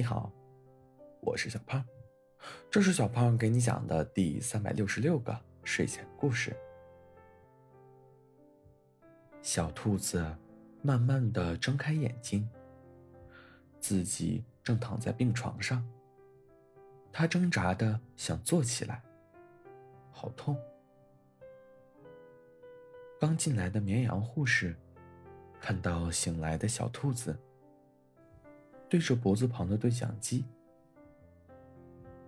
你好，我是小胖，这是小胖给你讲的第三百六十六个睡前故事。小兔子慢慢的睁开眼睛，自己正躺在病床上，它挣扎的想坐起来，好痛。刚进来的绵羊护士看到醒来的小兔子。对着脖子旁的对讲机，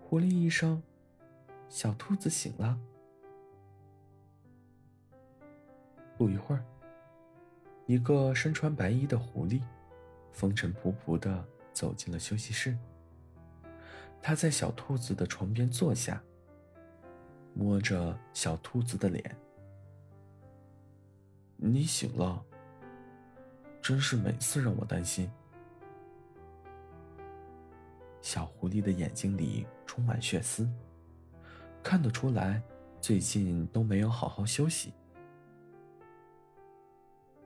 狐狸医生，小兔子醒了。不一会儿，一个身穿白衣的狐狸，风尘仆仆的走进了休息室。他在小兔子的床边坐下，摸着小兔子的脸：“你醒了，真是每次让我担心。”小狐狸的眼睛里充满血丝，看得出来，最近都没有好好休息。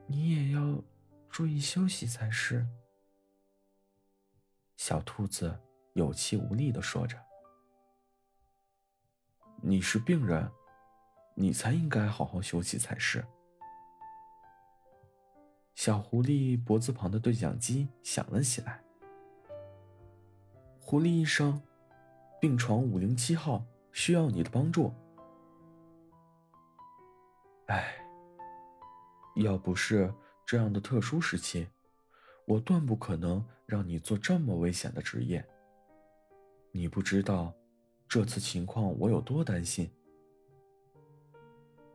你也要注意休息才是。小兔子有气无力的说着：“你是病人，你才应该好好休息才是。”小狐狸脖子旁的对讲机响了起来。狐狸医生，病床五零七号需要你的帮助。哎，要不是这样的特殊时期，我断不可能让你做这么危险的职业。你不知道，这次情况我有多担心。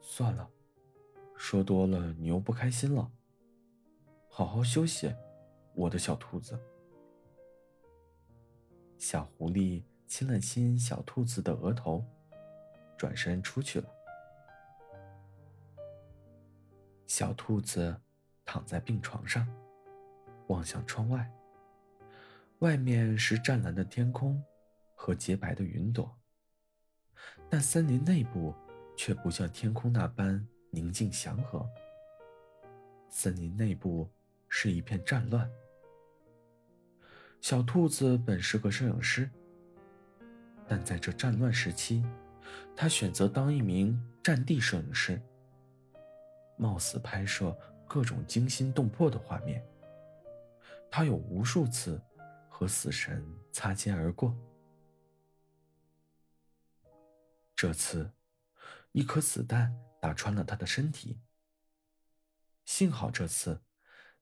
算了，说多了你又不开心了。好好休息，我的小兔子。小狐狸亲了亲小兔子的额头，转身出去了。小兔子躺在病床上，望向窗外。外面是湛蓝的天空和洁白的云朵，但森林内部却不像天空那般宁静祥和。森林内部是一片战乱。小兔子本是个摄影师，但在这战乱时期，他选择当一名战地摄影师，冒死拍摄各种惊心动魄的画面。他有无数次和死神擦肩而过，这次，一颗子弹打穿了他的身体。幸好这次，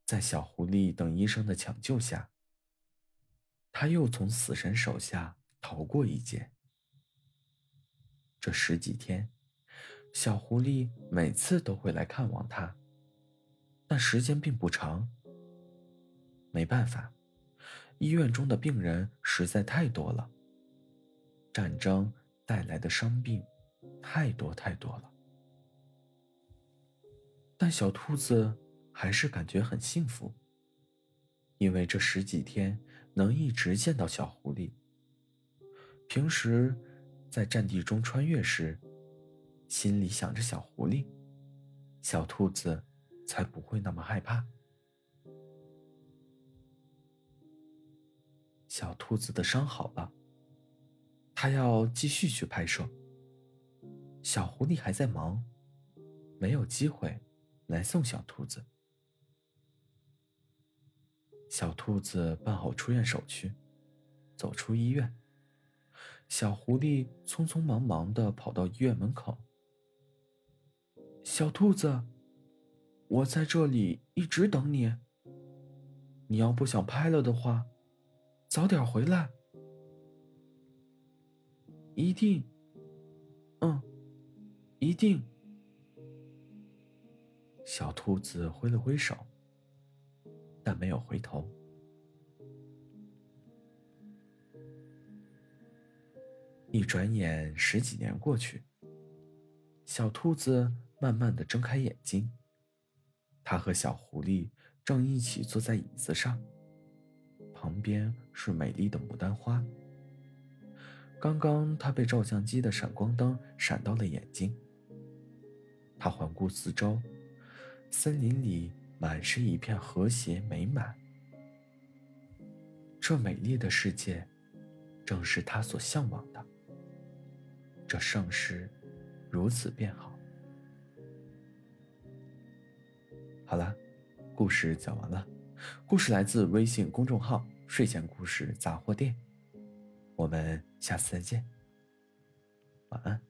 在小狐狸等医生的抢救下。他又从死神手下逃过一劫。这十几天，小狐狸每次都会来看望他，但时间并不长。没办法，医院中的病人实在太多了，战争带来的伤病太多太多了。但小兔子还是感觉很幸福。因为这十几天能一直见到小狐狸，平时在战地中穿越时，心里想着小狐狸，小兔子才不会那么害怕。小兔子的伤好了，它要继续去拍摄。小狐狸还在忙，没有机会来送小兔子。小兔子办好出院手续，走出医院。小狐狸匆匆忙忙的跑到医院门口。小兔子，我在这里一直等你。你要不想拍了的话，早点回来。一定，嗯，一定。小兔子挥了挥手。但没有回头。一转眼，十几年过去，小兔子慢慢的睁开眼睛。它和小狐狸正一起坐在椅子上，旁边是美丽的牡丹花。刚刚，它被照相机的闪光灯闪到了眼睛。它环顾四周，森林里。满是一片和谐美满。这美丽的世界，正是他所向往的。这盛世，如此便好。好了，故事讲完了。故事来自微信公众号“睡前故事杂货店”。我们下次再见。晚安。